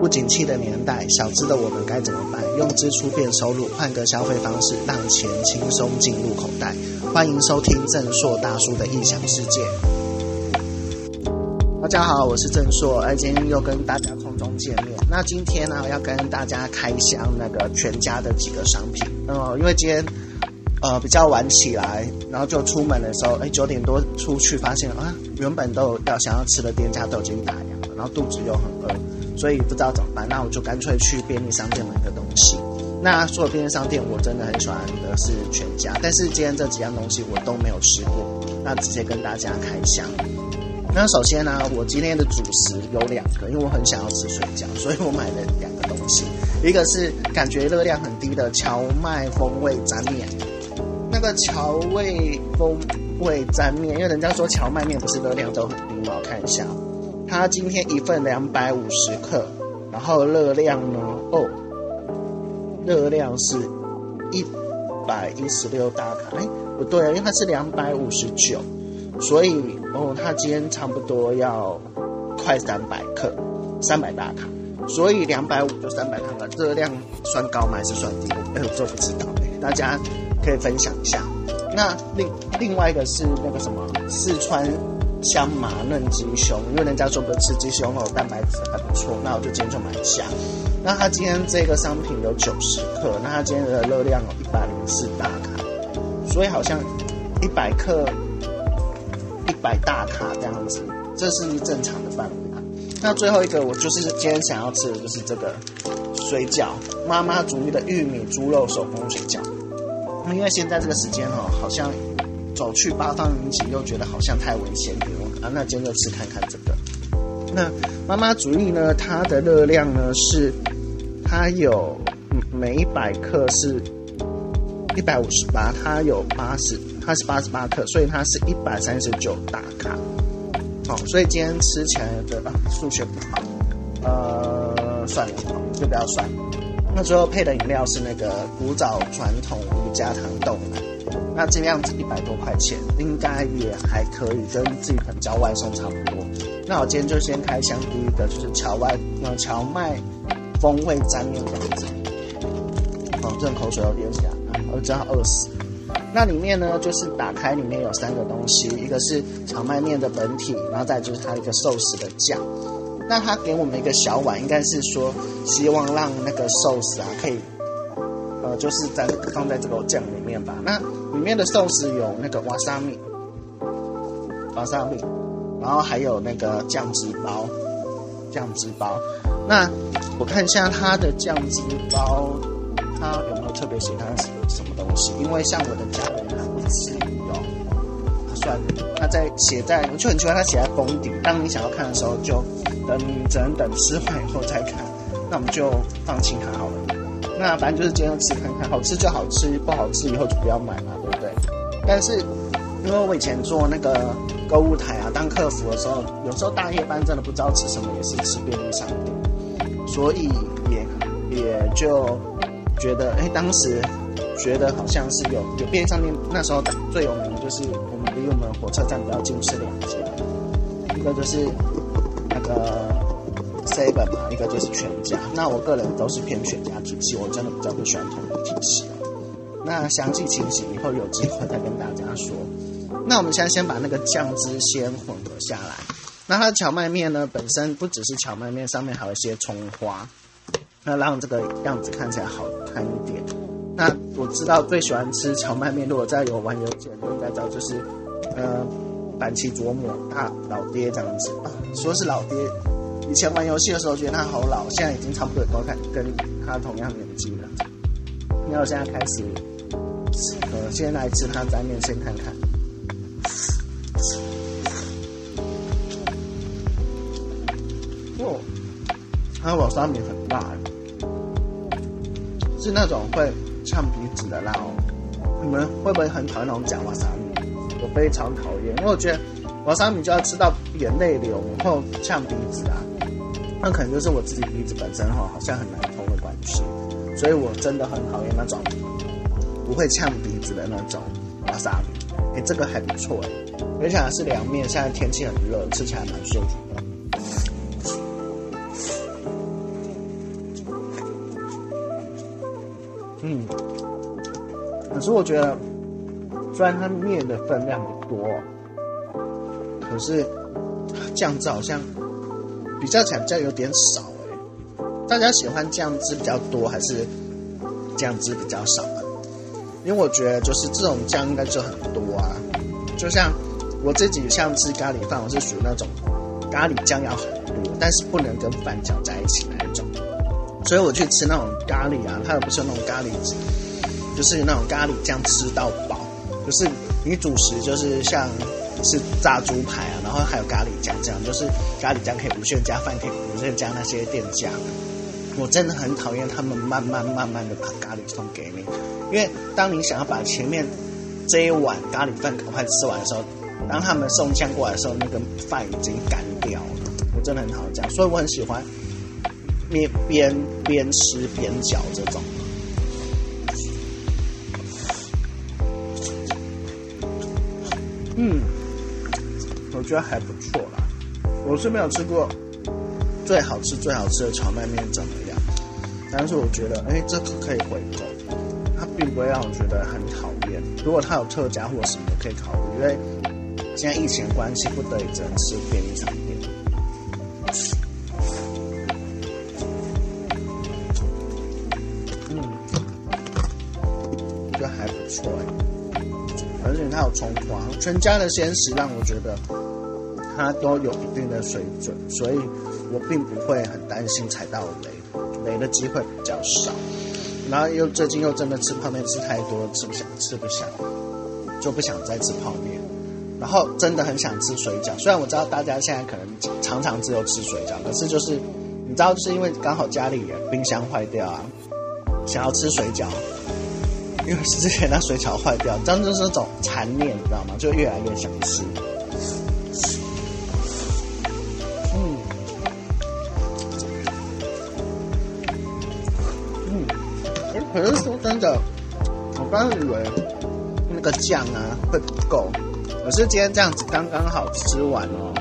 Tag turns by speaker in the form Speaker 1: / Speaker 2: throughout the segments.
Speaker 1: 不景气的年代，小资的我们该怎么办？用支出变收入，换个消费方式，让钱轻松进入口袋。欢迎收听正硕大叔的异想世界。大家好，我是正硕，哎，今天又跟大家空中见面。那今天呢，要跟大家开箱那个全家的几个商品。嗯，因为今天呃比较晚起来，然后就出门的时候，哎，九点多出去，发现啊，原本都有要想要吃的店家都已经打烊了，然后肚子又很饿。所以不知道怎么办，那我就干脆去便利商店买个东西。那说便利商店，我真的很喜欢的是全家，但是今天这几样东西我都没有吃过，那直接跟大家开箱。那首先呢，我今天的主食有两个，因为我很想要吃水饺，所以我买了两个东西。一个是感觉热量很低的荞麦风味沾面，那个荞味风味沾面，因为人家说荞麦面不是热量都很低吗？我看一下。它今天一份两百五十克，然后热量呢？哦，热量是一百一十六大卡。哎，不对啊，因为它是两百五十九，所以哦，它今天差不多要快三百克，三百大卡。所以两百五就三百大卡，热量算高吗？还是算低？哎，我这不知道，大家可以分享一下。那另另外一个是那个什么四川。香麻嫩鸡胸，因为人家说不吃鸡胸肉蛋白质还不错，那我就今天就买一下。那它今天这个商品有九十克，那它今天的热量有一百零四大卡，所以好像一百克一百大卡这样子，这是正常的范围。那最后一个我就是今天想要吃的就是这个水饺，妈妈煮的玉米猪肉手工水饺。因为现在这个时间哦，好像。走去八方云集又觉得好像太危险了啊！那今天就吃看看这个。那妈妈主义呢？它的热量呢是，它有每一百克是一百五十八，它有八十，它是八十八克，所以它是一百三十九大卡。好，所以今天吃起来的数学不好，呃，算了，就不要算。那最后配的饮料是那个古早传统无加糖豆奶。那这样子一百多块钱，应该也还可以，跟自己可能叫外送差不多。那我今天就先开箱第一个，就是荞麦呃荞麦风味沾面这样子。哦，这口水有点下，我真要饿死。那里面呢，就是打开里面有三个东西，一个是荞麦面的本体，然后再就是它一个寿司的酱。那他给我们一个小碗，应该是说希望让那个寿司啊可以呃。就是在放在这个酱里面吧。那里面的寿司有那个瓦萨米，瓦萨米，然后还有那个酱汁包，酱汁包。那我看一下它的酱汁包，它有没有特别写它是什么东西？因为像我的家人他不吃鱼哦，算了，他在写在，我就很喜欢他写在封底。当你想要看的时候，就等只能等吃完以后再看。那我们就放弃它好了。那反正就是今天吃看看，好吃就好吃，不好吃以后就不要买嘛，对不对？但是因为我以前做那个购物台啊，当客服的时候，有时候大夜班真的不知道吃什么，也是吃便利商店，所以也也就觉得，哎，当时觉得好像是有有便利商店，那时候最有名的就是我们离我们火车站比较近是两家，一个就是那个。Seven 嘛，一个就是全家。那我个人都是偏全家体系，我真的比较不喜欢统一体系。那详细情形以后有机会再跟大家说。那我们现在先把那个酱汁先混合下来。那它的荞麦面呢，本身不只是荞麦面，上面还有一些葱花，那让这个样子看起来好看一点。那我知道最喜欢吃荞麦面，如果在有玩游戏的应该知道就是，呃，板崎琢磨大老爹这样子啊，说是老爹。以前玩游戏的时候觉得他好老，现在已经差不多都看跟他同样年纪了。那我现在开始，呃，先来吃他沾面，先看看。哦，他瓦沙米很辣，是那种会呛鼻子的辣哦。你们会不会很讨厌那种讲瓦沙米？我非常讨厌，因为我觉得瓦沙米就要吃到眼泪流，然后呛鼻子啊。那可能就是我自己鼻子本身哈好像很难通的关系。所以我真的很讨厌那种不会呛鼻子的那种拉萨哎这个还不错哎没想到是凉面现在天气很热吃起来蛮舒服的。嗯可是我觉得虽然它面的分量不多可是酱汁好像比较起来比较有点少哎。大家喜欢酱汁比较多还是酱汁比较少啊？因为我觉得就是这种酱应该就很多啊，就像我自己像吃咖喱饭，我是属于那种咖喱酱要很多，但是不能跟饭搅在一起那一种。所以我去吃那种咖喱啊，它也不是那种咖喱汁，就是那种咖喱酱吃到饱，就是你主食就是像是炸猪排啊，然后还有咖喱酱这样，就是咖喱酱可以无限加，饭可以无限加那些店家。我真的很讨厌他们慢慢慢慢的把咖喱送给你，因为当你想要把前面这一碗咖喱饭赶快吃完的时候，当他们送酱过来的时候，那个饭已经干掉了。我真的很讨厌这样，所以我很喜欢边边边吃边嚼这种。嗯，我觉得还不错啦。我是没有吃过最好吃最好吃的荞麦面怎么样？但是我觉得，哎，这个可以回购，它并不会让我觉得很讨厌。如果它有特价或什么，可以考虑。因为现在疫情关系，不得已只能吃便利商店。葱花，全家的鲜食让我觉得它都有一定的水准，所以我并不会很担心踩到雷。雷的机会比较少，然后又最近又真的吃泡面吃太多，吃不想吃不想，就不想再吃泡面。然后真的很想吃水饺，虽然我知道大家现在可能常常只有吃水饺，可是就是你知道，是因为刚好家里冰箱坏掉啊，想要吃水饺，因为之前那水饺坏掉，真的就是种残念，你知道吗？就越来越想吃。嗯，嗯可是说真的，我刚以为那个酱啊会不够，可是今天这样子刚刚好吃完哦，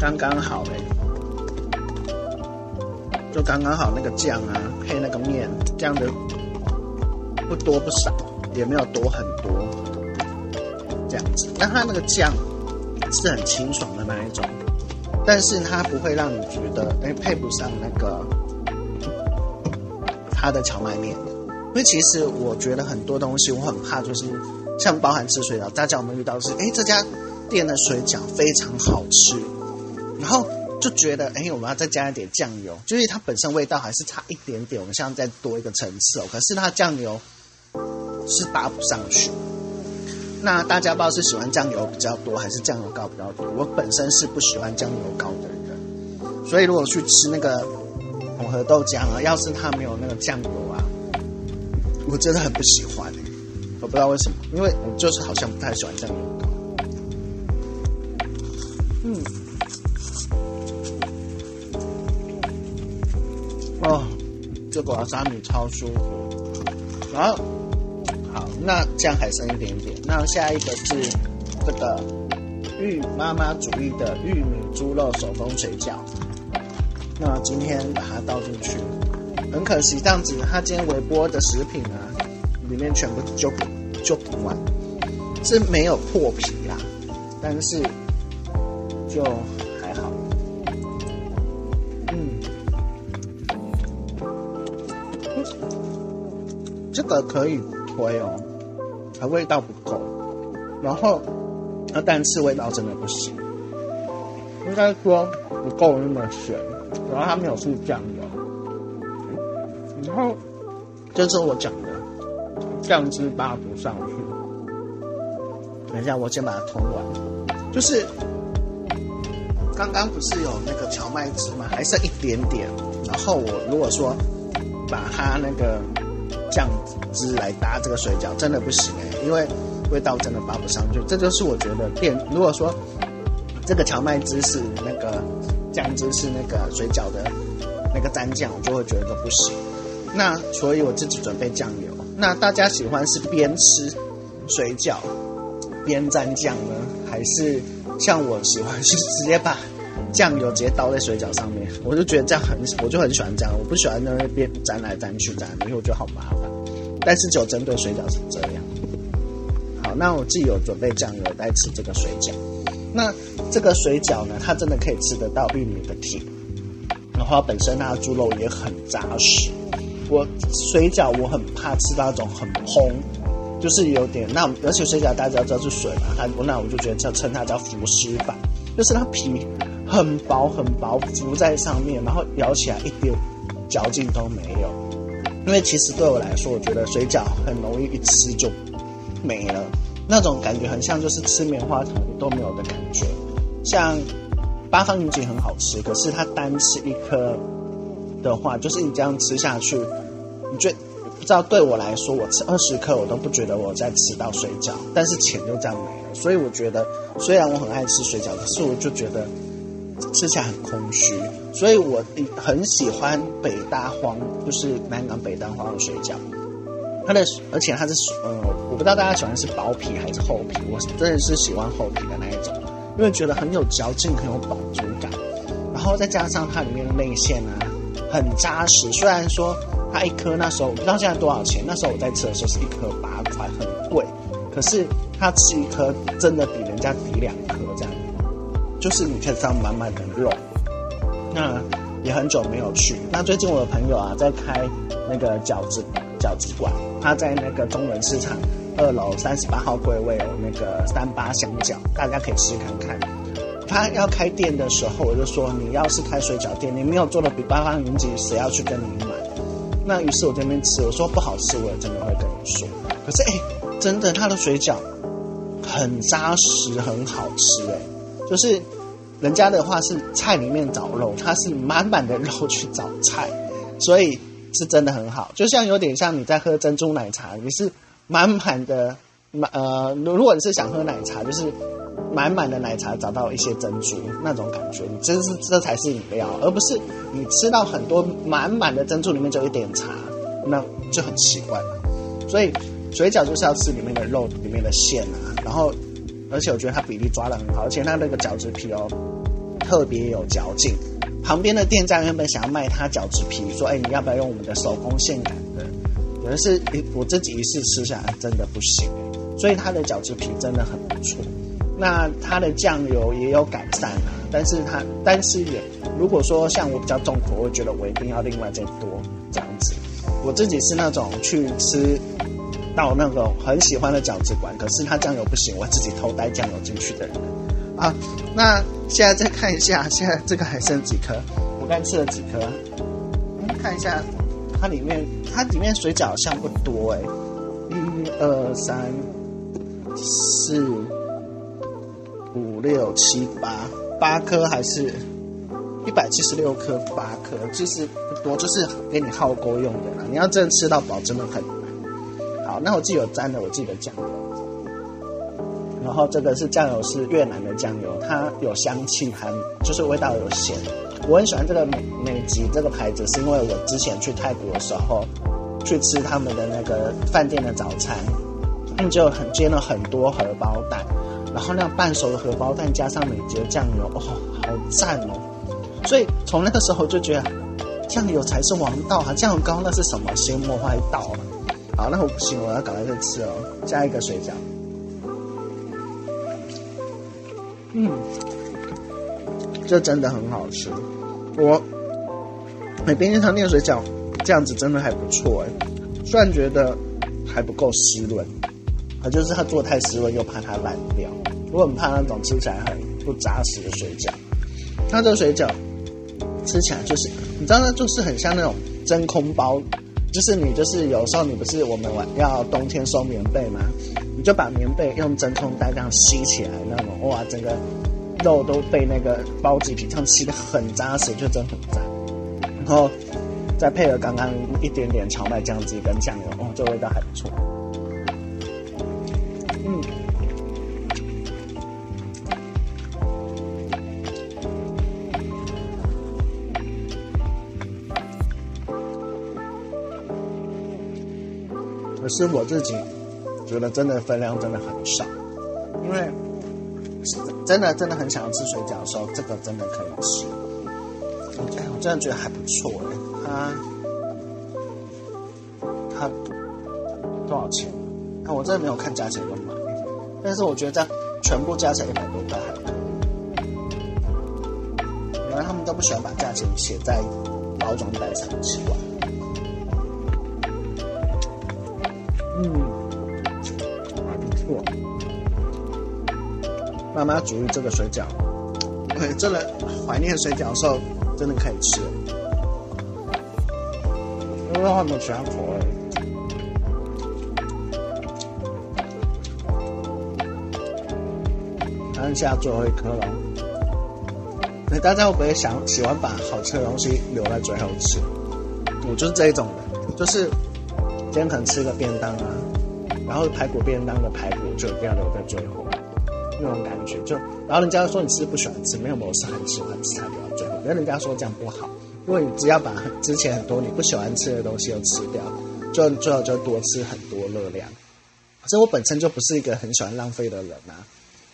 Speaker 1: 刚刚好哎，就刚刚好那个酱啊配那个面，这样的不多不少，也没有多很多，这样子。那它那个酱是很清爽的那一种，但是它不会让你觉得哎配不上那个。它的荞麦面，因为其实我觉得很多东西我很怕，就是像包含吃水饺，大家有没有遇到是，哎，这家店的水饺非常好吃，然后就觉得，哎，我们要再加一点酱油，就是它本身味道还是差一点点，我们想再多一个层次哦，可是它酱油是搭不上去。那大家不知道是喜欢酱油比较多，还是酱油膏比较多？我本身是不喜欢酱油膏的人，所以如果去吃那个。混合豆浆啊，要是它没有那个酱油啊，我真的很不喜欢。我不知道为什么，因为我就是好像不太喜欢酱油膏。嗯，哦，这个瓦萨米超舒服。然后，那这样还剩一点点。那下一个是这个玉妈妈主义的玉米猪肉手工水饺。那今天把它倒进去，很可惜，这样子它今天微波的食品啊，里面全部就就不完，是没有破皮啦，但是就还好，嗯，这个可以推哦，味道不够，然后那但是味道真的不行，应该说不够那么咸。然后它没有附酱油，然后就是我讲的酱汁扒不上去。等一下，我先把它通完。就是刚刚不是有那个荞麦汁吗？还剩一点点。然后我如果说把它那个酱汁来搭这个水饺，真的不行哎，因为味道真的搭不上去。这就是我觉得店如果说这个荞麦汁是那个。酱汁是那个水饺的那个蘸酱，我就会觉得不行。那所以我自己准备酱油。那大家喜欢是边吃水饺边蘸酱呢，还是像我喜欢是直接把酱油直接倒在水饺上面？我就觉得这样很，我就很喜欢这样。我不喜欢那边沾来沾去沾，因为我觉得好麻烦。但是只有针对水饺是这样。好，那我自己有准备酱油来吃这个水饺。那这个水饺呢，它真的可以吃得到玉米的甜，然后本身它的猪肉也很扎实。我水饺我很怕吃到那种很蓬，就是有点那，而且水饺大家知道是水嘛，它那我就觉得叫称它叫浮尸版，就是它皮很薄很薄浮在上面，然后咬起来一点嚼劲都没有。因为其实对我来说，我觉得水饺很容易一吃就没了，那种感觉很像就是吃棉花糖都没有的感觉。像八方云集很好吃，可是它单吃一颗。的话，就是你这样吃下去，你觉不知道对我来说，我吃二十克我都不觉得我在吃到水饺，但是钱就这样没了。所以我觉得，虽然我很爱吃水饺，可是我就觉得吃起来很空虚。所以我很喜欢北大荒，就是南港北大荒的水饺。它的而且它是呃，我不知道大家喜欢是薄皮还是厚皮，我真的是喜欢厚皮的那一种，因为觉得很有嚼劲，很有饱足感。然后再加上它里面的内馅啊。很扎实，虽然说它一颗那时候我不知道现在多少钱，那时候我在吃的时候是一颗八块，很贵。可是它吃一颗真的比人家抵两颗这样，就是你可以吃到满满的肉。那也很久没有去，那最近我的朋友啊在开那个饺子饺子馆，他在那个中文市场二楼三十八号柜位有那个三八香饺，大家可以试看看。他要开店的时候，我就说：“你要是开水饺店，你没有做的比八方云集，谁要去跟你买？”那于是我这边吃，我说不好吃，我也真的会跟你说。可是哎，真的，他的水饺很扎实，很好吃哎。就是人家的话是菜里面找肉，他是满满的肉去找菜，所以是真的很好。就像有点像你在喝珍珠奶茶，你是满满的满呃，如果你是想喝奶茶，就是。满满的奶茶找到一些珍珠那种感觉，你真是这才是饮料，而不是你吃到很多满满的珍珠里面就一点茶，那就很奇怪。所以水饺就是要吃里面的肉里面的馅啊，然后而且我觉得它比例抓的很好，而且它那个饺子皮哦特别有嚼劲。旁边的店家原本想要卖他饺子皮，说哎你要不要用我们的手工现擀的？可是我自己一次吃下来真的不行，所以它的饺子皮真的很不错。那它的酱油也有改善啊，但是它但是也如果说像我比较重口，我觉得我一定要另外再多这样子。我自己是那种去吃到那种很喜欢的饺子馆，可是它酱油不行，我自己偷带酱油进去的人啊。那现在再看一下，现在这个还剩几颗？我刚吃了几颗？看一下它里面，它里面水饺好像不多哎，一二三四。五六七八八颗还是一百七十六颗八颗，其实不多，就是给你耗锅用的啦。你要真的吃到饱，真的很难。好，那我自己有沾的，我自己的酱油。然后这个是酱油，是越南的酱油，它有香气，还就是味道有咸。我很喜欢这个美美吉这个牌子，是因为我之前去泰国的时候去吃他们的那个饭店的早餐，他们就很煎了很多荷包蛋。然后那半熟的荷包蛋加上美极的酱油，哦，好赞哦！所以从那个时候就觉得酱油才是王道啊！酱油膏那是什么？先莫坏道啊！好，那我不行，我要赶快再吃哦。下一个水饺，嗯，这真的很好吃。我美边糖店水饺这样子真的还不错哎，虽然觉得还不够湿润。可就是它做太湿润，又怕它烂掉。我很怕那种吃起来很不扎实的水饺。它这个水饺吃起来就是，你知道，它就是很像那种真空包，就是你就是有时候你不是我们玩要冬天收棉被吗？你就把棉被用真空袋这样吸起来，那种哇，整个肉都被那个包子皮这样吸的很扎实，就真的很赞。然后再配合刚刚一点点荞麦酱汁跟酱油，哦，这味道还不错。嗯，可是我自己觉得真的分量真的很少，因为真的真的很想要吃水饺的时候，这个真的可以吃。哎，我真的觉得还不错哎，它它多少钱？啊，我真的没有看价钱就买，但是我觉得这样全部加起来一百多块还可以。原来他们都不喜欢把价钱写在包装袋上，奇怪。嗯，还不错。妈妈煮这个水饺，真的怀念水饺的时候，真的可以吃。因为他们其他口味。剩下最后一颗了，那大家会不会想喜欢把好吃的东西留在最后吃？我就是这一种人，就是今天可能吃个便当啊，然后排骨便当的排骨就一定要留在最后，那种感觉就，然后人家说你是不喜欢吃，没有，我是很喜欢吃，才留到最后。因为人家说这样不好，因为你只要把之前很多你不喜欢吃的东西都吃掉，就最后就多吃很多热量。可是我本身就不是一个很喜欢浪费的人啊。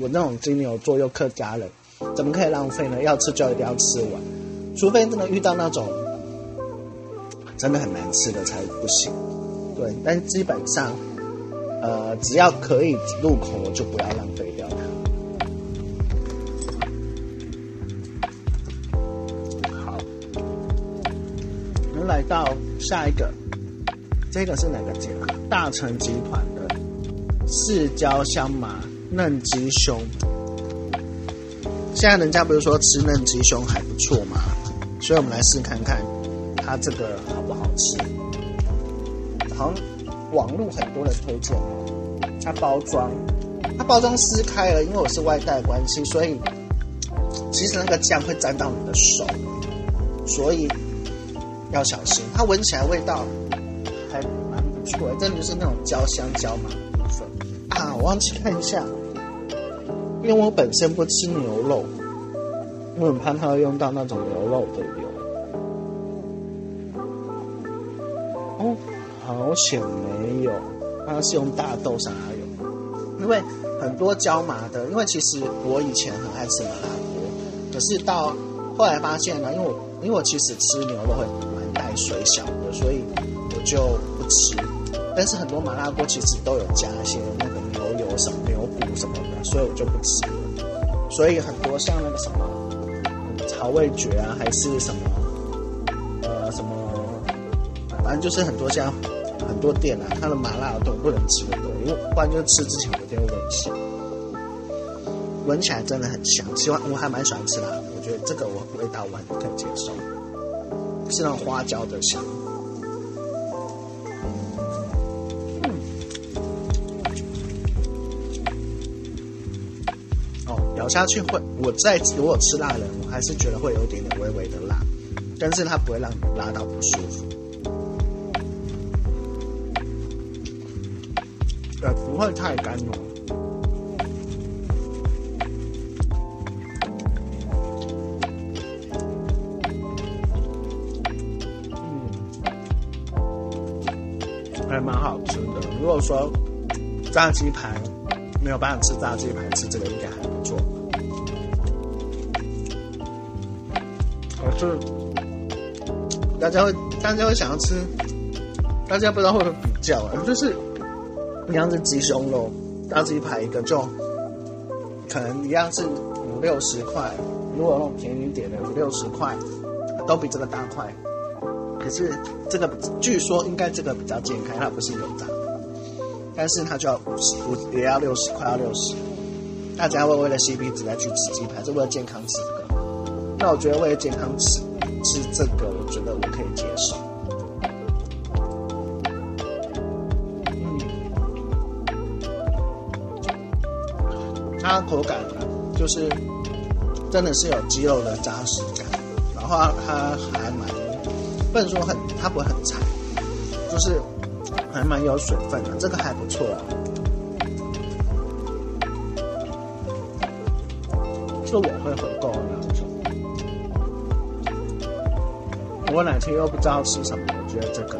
Speaker 1: 我那种金牛座又客家人，怎么可以浪费呢？要吃就一定要吃完，除非真的遇到那种真的很难吃的才不行。对，但基本上，呃，只要可以入口，我就不要浪费掉它。好，我们来到下一个，这个是哪个节？大成集团的四椒香麻。嫩鸡胸，现在人家不是说吃嫩鸡胸还不错吗？所以我们来试看看，它这个好不好吃？好像网络很多人推荐，它包装，它包装撕开了，因为我是外带关系，所以其实那个酱会沾到你的手，所以要小心。它闻起来味道还蛮不错，真的就是那种焦香焦麻的部分啊！我忘记看一下。因为我本身不吃牛肉，我很怕它会用到那种牛肉的油。好险没有，它是用大豆沙油。因为很多椒麻的，因为其实我以前很爱吃麻辣锅，可是到后来发现呢，因为我因为我其实吃牛肉会蛮带水小的，所以我就不吃。但是很多麻辣锅其实都有加一些那个牛油什么牛骨什么的，所以我就不吃了。所以很多像那个什么曹味绝啊，还是什么呃什么，反正就是很多家很多店啊，它的麻辣都不能吃的多，因为不然就吃之前有点闻香，闻起来真的很香。喜欢我还蛮喜欢吃辣的，我觉得这个我味道我很可以接受，是那种花椒的香。哦咬下去会，我在如果吃辣的人，我还是觉得会有点点微微的辣，但是它不会让你辣到不舒服，不会太干哦。嗯，还蛮好吃的。如果说炸鸡排没有办法吃炸鸡排，吃这个应该还不错。可是，大家会，大家会想要吃，大家不知道会不会比较啊？就是一样是鸡胸肉，大鸡排一个就可能一样是五六十块，如果那种便宜点的五六十块，都比这个大块。可是这个据说应该这个比较健康，它不是油炸，但是它就要五十，五也要六十，快要六十。大家会为了 CP 值来去吃鸡排，是为了健康吃这个。那我觉得为了健康吃吃这个，我觉得我可以接受。它口感呢，就是真的是有鸡肉的扎实感，然后它还蛮不能说很，它不会很柴，就是还蛮有水分的，这个还不错啊。是我会回购的。我哪天又不知道吃什么，我觉得这个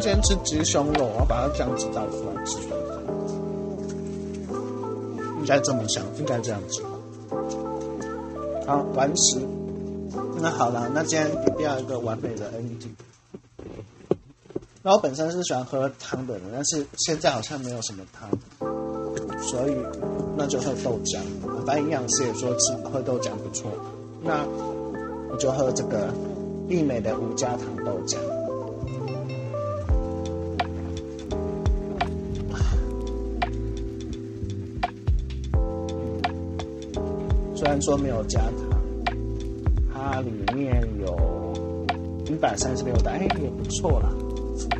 Speaker 1: 先吃鸡胸肉，我要把它这样子倒出来吃。应该这么想，应该这样子。好，完食。那好了，那今天一定要一个完美的 ending。那我本身是喜欢喝汤的人，但是现在好像没有什么汤，所以那就喝豆浆。反正营养师也说吃喝豆浆不错，那我就喝这个益美的无加糖豆浆。虽然说没有加糖，它里面有一百三十六大，哎，也不错啦。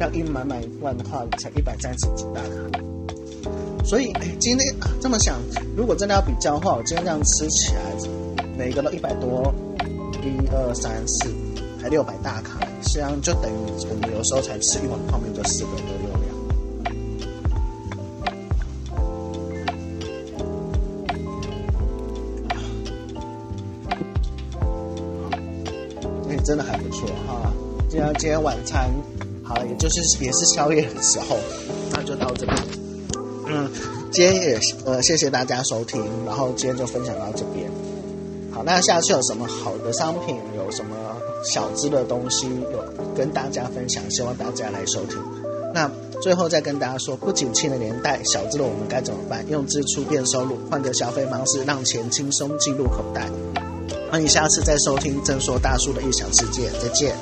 Speaker 1: 要一满满一罐的话，才一百三十几大卡。所以，今天啊这么想，如果真的要比较的话，我今天这样吃起来，每个都一百多，一二三四，还六百大卡，实际上就等于我们有时候才吃一碗泡面就四个今天今天晚餐好了，也就是也是宵夜的时候，那就到这边。嗯，今天也呃谢谢大家收听，然后今天就分享到这边。好，那下次有什么好的商品，有什么小资的东西，有跟大家分享，希望大家来收听。那最后再跟大家说，不景气的年代，小资的我们该怎么办？用支出变收入，换个消费方式，让钱轻松进入口袋。欢迎下次再收听正说大叔的异想世界，再见。